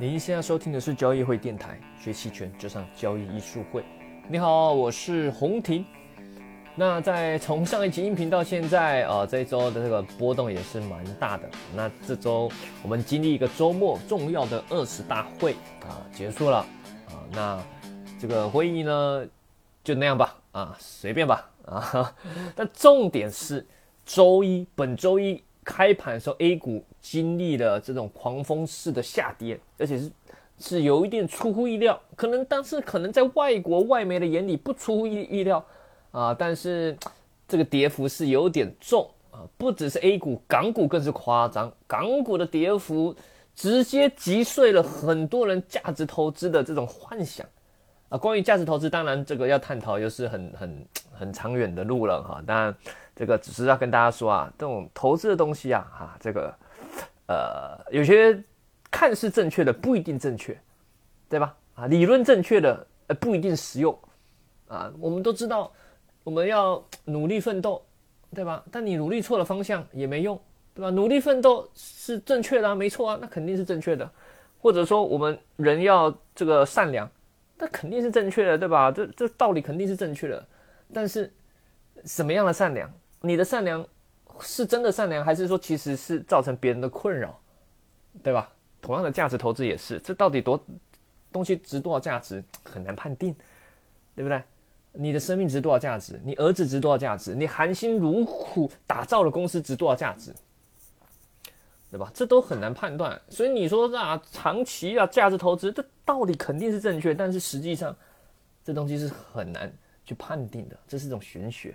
您现在收听的是交易会电台，学期权就上交易艺术会。你好，我是洪婷。那在从上一集音频到现在啊，这一周的这个波动也是蛮大的。那这周我们经历一个周末重要的二十大会啊结束了啊，那这个会议呢就那样吧啊，随便吧啊。但重点是周一，本周一。开盘的时候，A 股经历了这种狂风式的下跌，而且是是有一点出乎意料。可能但是可能在外国外媒的眼里不出乎意意料啊，但是这个跌幅是有点重啊，不只是 A 股，港股更是夸张。港股的跌幅直接击碎了很多人价值投资的这种幻想啊。关于价值投资，当然这个要探讨又是很很很长远的路了哈。当然。这个只是要跟大家说啊，这种投资的东西啊，哈，这个，呃，有些看似正确的不一定正确，对吧？啊，理论正确的呃不一定实用，啊，我们都知道我们要努力奋斗，对吧？但你努力错了方向也没用，对吧？努力奋斗是正确的啊，没错啊，那肯定是正确的。或者说我们人要这个善良，那肯定是正确的，对吧？这这道理肯定是正确的，但是什么样的善良？你的善良是真的善良，还是说其实是造成别人的困扰，对吧？同样的价值投资也是，这到底多东西值多少价值很难判定，对不对？你的生命值多少价值？你儿子值多少价值？你含辛茹苦打造的公司值多少价值？对吧？这都很难判断。所以你说啊，长期啊价值投资，这道理肯定是正确，但是实际上这东西是很难去判定的，这是一种玄学。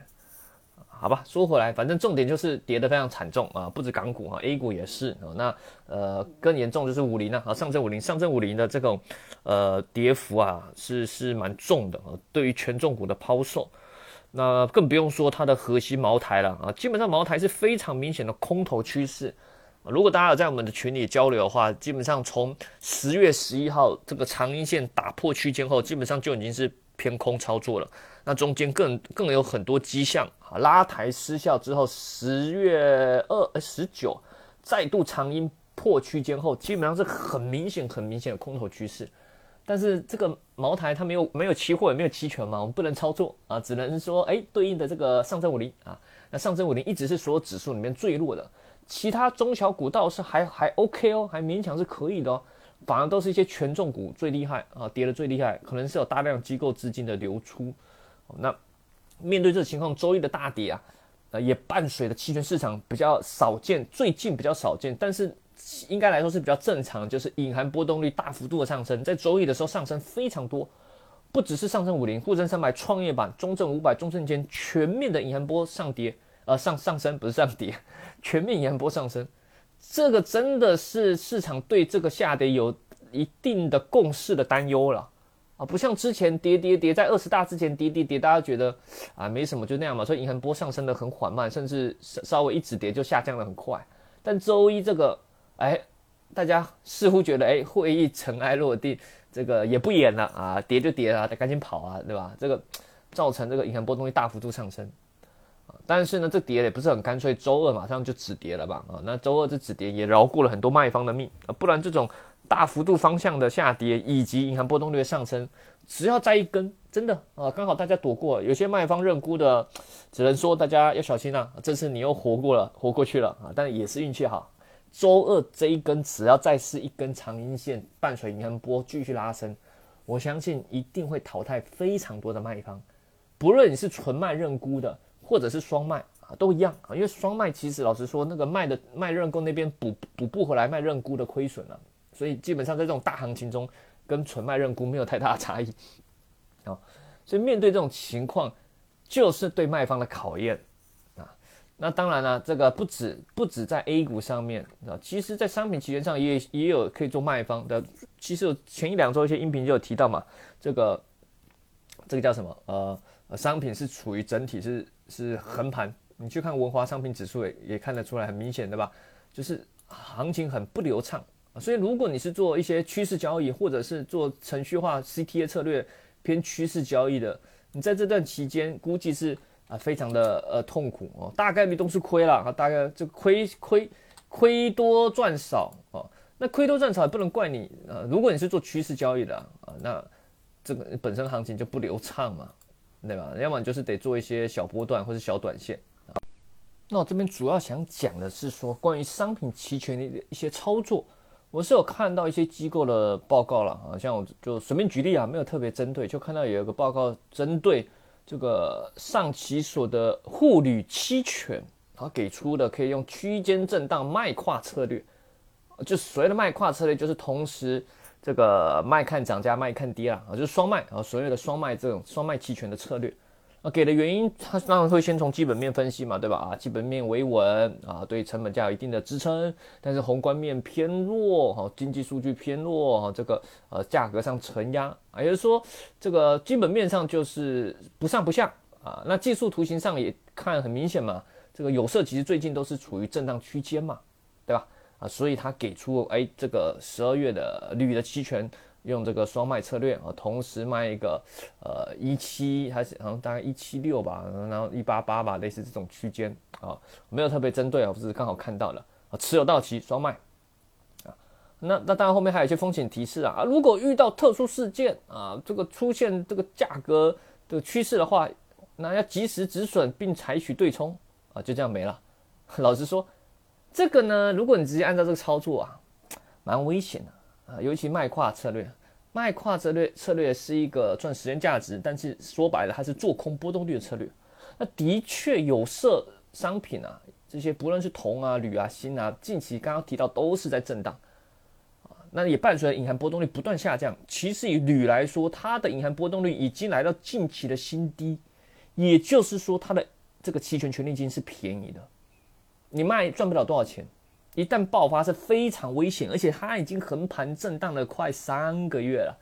好吧，说回来，反正重点就是跌得非常惨重啊，不止港股啊，A 股也是啊。那呃更严重就是五零啊，上证五零，上证五零的这种呃跌幅啊是是蛮重的啊。对于权重股的抛售，那更不用说它的核心茅台了啊。基本上茅台是非常明显的空头趋势。如果大家有在我们的群里交流的话，基本上从十月十一号这个长阴线打破区间后，基本上就已经是偏空操作了。那中间更更有很多迹象啊，拉抬失效之后，十月二十九再度长阴破区间后，基本上是很明显很明显的空头趋势。但是这个茅台它没有没有期货也没有期权嘛，我们不能操作啊，只能说哎对应的这个上证五零啊，那上证五零一直是所有指数里面最弱的，其他中小股倒是还还 OK 哦，还勉强是可以的哦，反而都是一些权重股最厉害啊，跌的最厉害，可能是有大量机构资金的流出。那面对这情况，周一的大跌啊，呃，也伴随着期权市场比较少见，最近比较少见，但是应该来说是比较正常，就是隐含波动率大幅度的上升，在周一的时候上升非常多，不只是上证五零、沪深三百、创业板、中证五百、中证间全面的隐含波上跌，呃，上上升不是上跌，全面隐含波上升，这个真的是市场对这个下跌有一定的共识的担忧了。啊，不像之前跌跌跌，在二十大之前跌跌跌，大家觉得啊没什么，就那样嘛。所以银行波上升的很缓慢，甚至稍微一止跌就下降的很快。但周一这个，哎，大家似乎觉得哎，会议尘埃落定，这个也不演了啊，跌就跌啊，得赶紧跑啊，对吧？这个造成这个银行波动率大幅度上升。但是呢，这跌也不是很干脆，周二马上就止跌了吧？啊，那周二这止跌也饶过了很多卖方的命啊，不然这种。大幅度方向的下跌，以及银行波动率的上升，只要再一根，真的啊，刚好大家躲过。有些卖方认沽的，只能说大家要小心啊。这次你又活过了，活过去了啊，但也是运气好。周二这一根，只要再是一根长阴线，伴随银行波继续拉升，我相信一定会淘汰非常多的卖方。不论你是纯卖认沽的，或者是双卖啊，都一样啊。因为双卖其实老实说，那个卖的卖认购那边补补不回来卖认沽的亏损了。所以基本上在这种大行情中，跟纯卖认沽没有太大的差异，啊，所以面对这种情况，就是对卖方的考验啊。那当然了，这个不止不止在 A 股上面啊，其实在商品期权上也也有可以做卖方的。其实前一两周一些音频就有提到嘛，这个这个叫什么？呃，商品是处于整体是是横盘，你去看文华商品指数也也看得出来，很明显对吧？就是行情很不流畅。所以，如果你是做一些趋势交易，或者是做程序化 CTA 策略偏趋势交易的，你在这段期间估计是啊非常的呃痛苦哦，大概率都是亏了啊，大概这亏亏亏多赚少哦，那亏多赚少也不能怪你啊。如果你是做趋势交易的啊，那这个本身行情就不流畅嘛，对吧？要么就是得做一些小波段或者小短线啊。那我这边主要想讲的是说，关于商品期权的一些操作，我是有看到一些机构的报告了啊，像我就随便举例啊，没有特别针对，就看到有一个报告针对这个上期所的沪铝期权。然后给出的可以用区间震荡卖跨策略，就所谓的卖跨策略，就是同时这个卖看涨价卖看跌了，啊，就是双卖啊，所谓的双卖这种双卖期权的策略啊，给的原因，它当然会先从基本面分析嘛，对吧？啊，基本面维稳啊，对成本价有一定的支撑，但是宏观面偏弱哈，经济数据偏弱哈，这个呃价格上承压，也就是说这个基本面上就是不上不下啊，那技术图形上也看很明显嘛。这个有色其实最近都是处于震荡区间嘛，对吧？啊，所以他给出哎，这个十二月的铝的期权用这个双卖策略啊，同时卖一个呃一七还是好像大概一七六吧，然后一八八吧，类似这种区间啊，没有特别针对啊，我只是刚好看到了啊，持有到期双卖啊，那那当然后面还有一些风险提示啊，啊，如果遇到特殊事件啊，这个出现这个价格的趋势的话，那要及时止损并采取对冲。啊，就这样没了。老实说，这个呢，如果你直接按照这个操作啊，蛮危险的啊。尤其卖跨策略，卖跨策略策略是一个赚时间价值，但是说白了，它是做空波动率的策略。那的确有色商品啊，这些不论是铜啊、铝啊、锌啊，近期刚刚提到都是在震荡啊，那也伴随着隐含波动率不断下降。其实以铝来说，它的隐含波动率已经来到近期的新低，也就是说它的。这个期权权利金是便宜的，你卖赚不了多少钱，一旦爆发是非常危险，而且它已经横盘震荡了快三个月了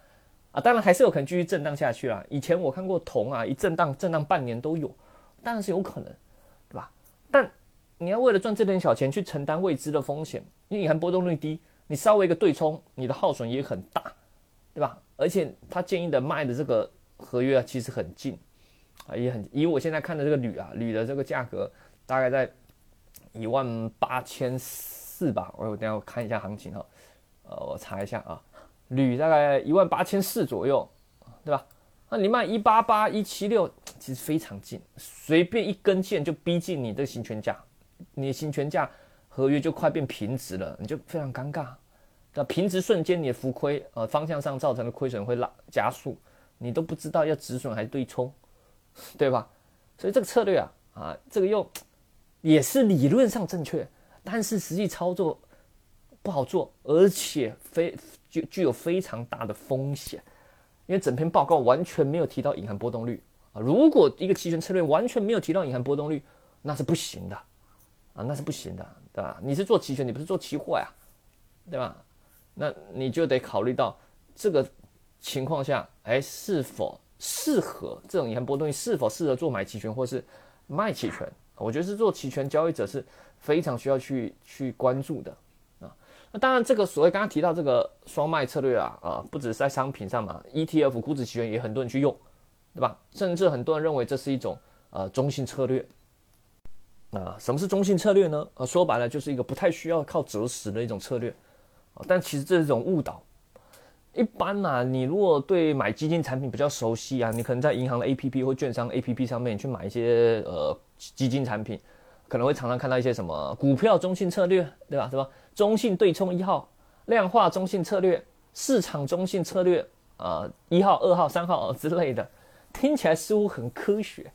啊！当然还是有可能继续震荡下去啦。以前我看过铜啊，一震荡震荡半年都有，当然是有可能，对吧？但你要为了赚这点小钱去承担未知的风险，因为隐含波动率低，你稍微一个对冲，你的耗损也很大，对吧？而且他建议的卖的这个合约啊，其实很近。啊，也很以我现在看的这个铝啊，铝的这个价格大概在一万八千四四吧。我等下我看一下行情哈，呃，我查一下啊，铝大概一万八千四左右，对吧？那你卖一八八一七六，其实非常近，随便一根线就逼近你的行权价，你的行权价合约就快变平值了，你就非常尴尬。那平值瞬间你的浮亏，呃，方向上造成的亏损会拉加速，你都不知道要止损还是对冲。对吧？所以这个策略啊，啊，这个又也是理论上正确，但是实际操作不好做，而且非具具有非常大的风险，因为整篇报告完全没有提到隐含波动率啊。如果一个期权策略完全没有提到隐含波动率，那是不行的啊，那是不行的，对吧？你是做期权，你不是做期货呀，对吧？那你就得考虑到这个情况下，哎，是否？适合这种隐含波动率是否适合做买期权或是卖期权？我觉得是做期权交易者是非常需要去去关注的啊。那当然，这个所谓刚刚提到这个双卖策略啊啊，不只是在商品上嘛，ETF 股指期权也很多人去用，对吧？甚至很多人认为这是一种呃中性策略啊。什么是中性策略呢？啊，说白了就是一个不太需要靠择时的一种策略啊。但其实这是一种误导。一般呐，你如果对买基金产品比较熟悉啊，你可能在银行的 A P P 或券商 A P P 上面去买一些呃基金产品，可能会常常看到一些什么股票中性策略，对吧？是吧？中性对冲一号、量化中性策略、市场中性策略啊，一号、二号、三号之类的，听起来似乎很科学，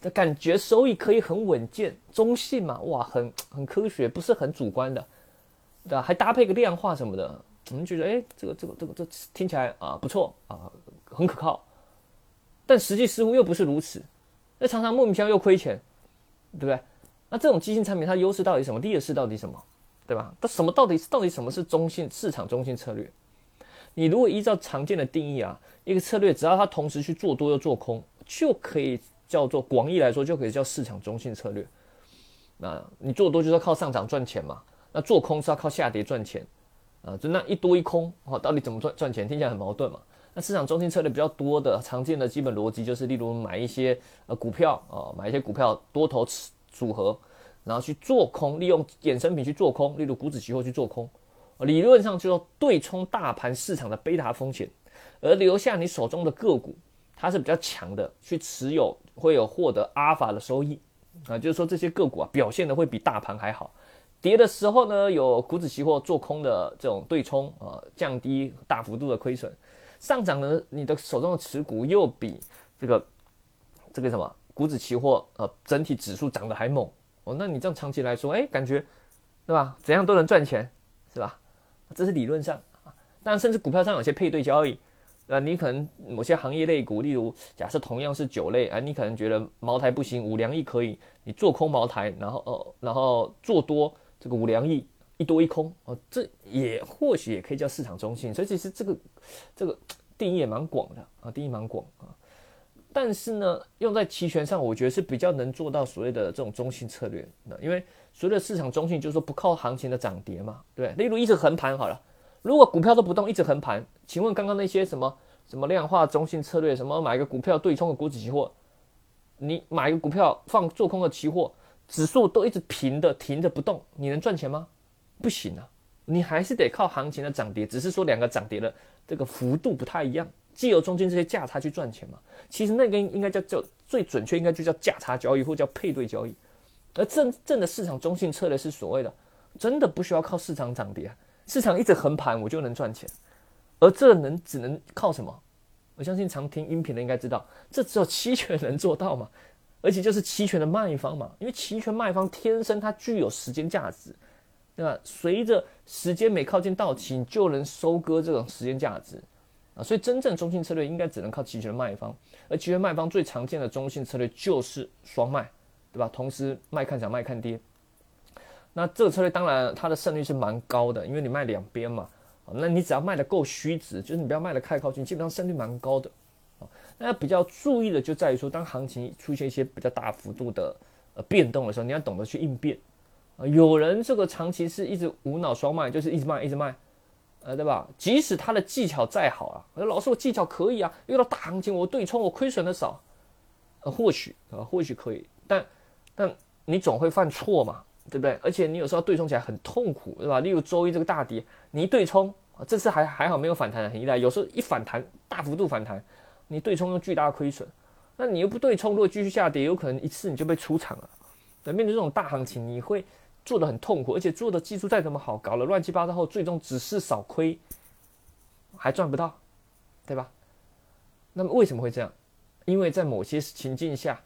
这感觉收益可以很稳健，中性嘛，哇，很很科学，不是很主观的，对吧？还搭配个量化什么的。我们觉得，哎，这个这个这个这听起来啊不错啊，很可靠，但实际似乎又不是如此，那常常莫名其妙又亏钱，对不对？那这种基金产品它优势到底什么？劣势到底什么？对吧？它什么到底到底什么是中性市场中性策略？你如果依照常见的定义啊，一个策略只要它同时去做多又做空，就可以叫做广义来说就可以叫市场中性策略。那你做多就是要靠上涨赚钱嘛，那做空是要靠下跌赚钱。啊，就那一多一空，哦，到底怎么赚赚钱？听起来很矛盾嘛。那市场中心策略比较多的常见的基本逻辑就是，例如买一些呃股票啊，买一些股票多头组合，然后去做空，利用衍生品去做空，例如股指期货去做空。理论上就要对冲大盘市场的贝塔风险，而留下你手中的个股，它是比较强的，去持有会有获得阿尔法的收益啊，就是说这些个股啊表现的会比大盘还好。跌的时候呢，有股指期货做空的这种对冲啊，降低大幅度的亏损；上涨呢，你的手中的持股又比这个这个什么股指期货呃整体指数涨得还猛哦，那你这样长期来说，哎，感觉对吧？怎样都能赚钱，是吧？这是理论上啊，但甚至股票上有些配对交易，呃，你可能某些行业类股，例如假设同样是酒类，啊，你可能觉得茅台不行，五粮液可以，你做空茅台，然后呃，然后做多。这个五粮液一多一空哦，这也或许也可以叫市场中性，所以其实这个这个定义也蛮广的啊，定义蛮广啊。但是呢，用在期权上，我觉得是比较能做到所谓的这种中性策略。那因为所谓的市场中性，就是说不靠行情的涨跌嘛，对例如一直横盘好了，如果股票都不动，一直横盘，请问刚刚那些什么什么量化中性策略，什么买个股票对冲的股指期货，你买个股票放做空的期货。指数都一直平的停着不动，你能赚钱吗？不行啊，你还是得靠行情的涨跌，只是说两个涨跌的这个幅度不太一样，既有中间这些价差去赚钱嘛。其实那个应该叫叫最准确，应该就叫价差交易或叫配对交易。而真正的市场中性策略是所谓的，真的不需要靠市场涨跌，市场一直横盘我就能赚钱。而这能只能靠什么？我相信常听音频的应该知道，这只有期权能做到嘛。而且就是期权的卖方嘛，因为期权卖方天生它具有时间价值，对吧？随着时间每靠近到期，你就能收割这种时间价值啊。所以真正中性策略应该只能靠期权卖方，而期权卖方最常见的中性策略就是双卖，对吧？同时卖看涨卖看跌。那这个策略当然它的胜率是蛮高的，因为你卖两边嘛。那你只要卖的够虚值，就是你不要卖的太靠近，基本上胜率蛮高的。那比较注意的就在于说，当行情出现一些比较大幅度的呃变动的时候，你要懂得去应变啊。有人这个长期是一直无脑双卖，就是一直卖一直卖，呃，对吧？即使他的技巧再好啊，老师我技巧可以啊，遇到大行情我对冲我亏损的少，呃，或许啊或许可以，但但你总会犯错嘛，对不对？而且你有时候对冲起来很痛苦，对吧？例如周一这个大跌，你一对冲，这次还还好没有反弹很依赖，有时候一反弹大幅度反弹。你对冲又巨大的亏损，那你又不对冲，如果继续下跌，有可能一次你就被出场了。对，面对这种大行情，你会做的很痛苦，而且做的技术再怎么好，搞了乱七八糟后，最终只是少亏，还赚不到，对吧？那么为什么会这样？因为在某些情境下，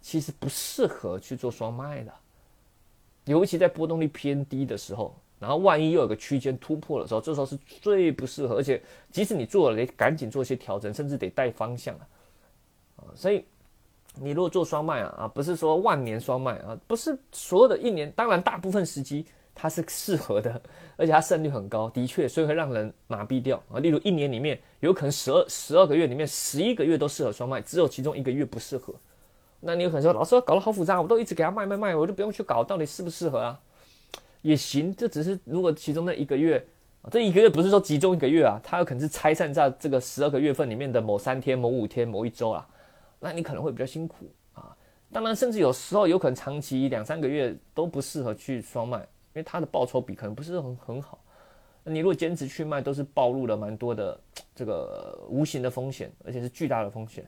其实不适合去做双卖的，尤其在波动率偏低的时候。然后万一又有个区间突破的时候，这时候是最不适合，而且即使你做了，得赶紧做一些调整，甚至得带方向啊。啊，所以你如果做双卖啊，啊，不是说万年双卖啊，不是所有的一年，当然大部分时机它是适合的，而且它胜率很高，的确，所以会让人麻痹掉啊。例如一年里面有可能十二十二个月里面十一个月都适合双卖，只有其中一个月不适合。那你有可能说，老师搞得好复杂，我都一直给他卖卖卖，我就不用去搞，到底适不适合啊？也行，这只是如果其中那一个月，这一个月不是说集中一个月啊，它有可能是拆散在这个十二个月份里面的某三天、某五天、某一周啊，那你可能会比较辛苦啊。当然，甚至有时候有可能长期两三个月都不适合去双卖，因为它的报酬比可能不是很很好。你如果坚持去卖，都是暴露了蛮多的这个无形的风险，而且是巨大的风险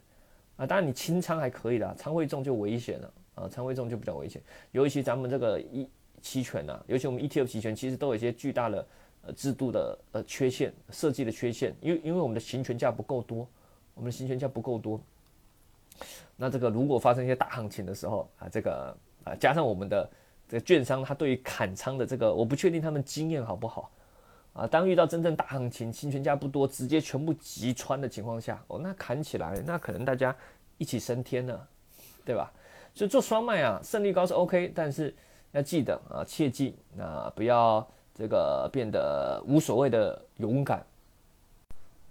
啊。当然你清仓还可以的，仓位重就危险了啊，仓位重就比较危险，尤其咱们这个一。期权呐，尤其我们 ETF 期权，其实都有一些巨大的呃制度的呃缺陷，设计的缺陷，因为因为我们的行权价不够多，我们的行权价不够多。那这个如果发生一些大行情的时候啊，这个啊加上我们的这个券商，他对于砍仓的这个，我不确定他们经验好不好啊。当遇到真正大行情，行权价不多，直接全部击穿的情况下，哦，那砍起来，那可能大家一起升天了，对吧？所以做双卖啊，胜率高是 OK，但是。要记得啊，切记啊，不要这个变得无所谓的勇敢。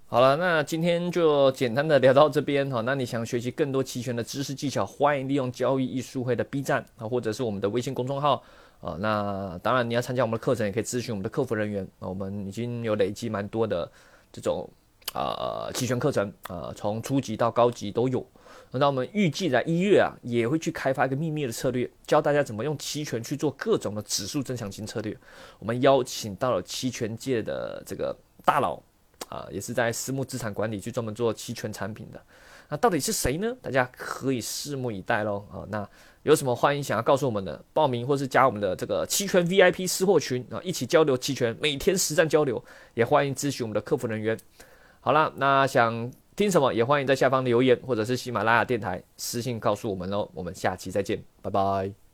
好了，那今天就简单的聊到这边哈。那你想学习更多期权的知识技巧，欢迎利用交易艺术会的 B 站啊，或者是我们的微信公众号啊。那当然你要参加我们的课程，也可以咨询我们的客服人员啊。我们已经有累积蛮多的这种呃期权课程，啊从初级到高级都有。那我们预计在一月啊，也会去开发一个秘密的策略，教大家怎么用期权去做各种的指数增强型策略。我们邀请到了期权界的这个大佬，啊，也是在私募资产管理去专门做期权产品的。那到底是谁呢？大家可以拭目以待喽。啊，那有什么欢迎想要告诉我们的，报名或是加我们的这个期权 VIP 私货群啊，一起交流期权，每天实战交流，也欢迎咨询我们的客服人员。好了，那想。听什么也欢迎在下方留言，或者是喜马拉雅电台私信告诉我们喽。我们下期再见，拜拜。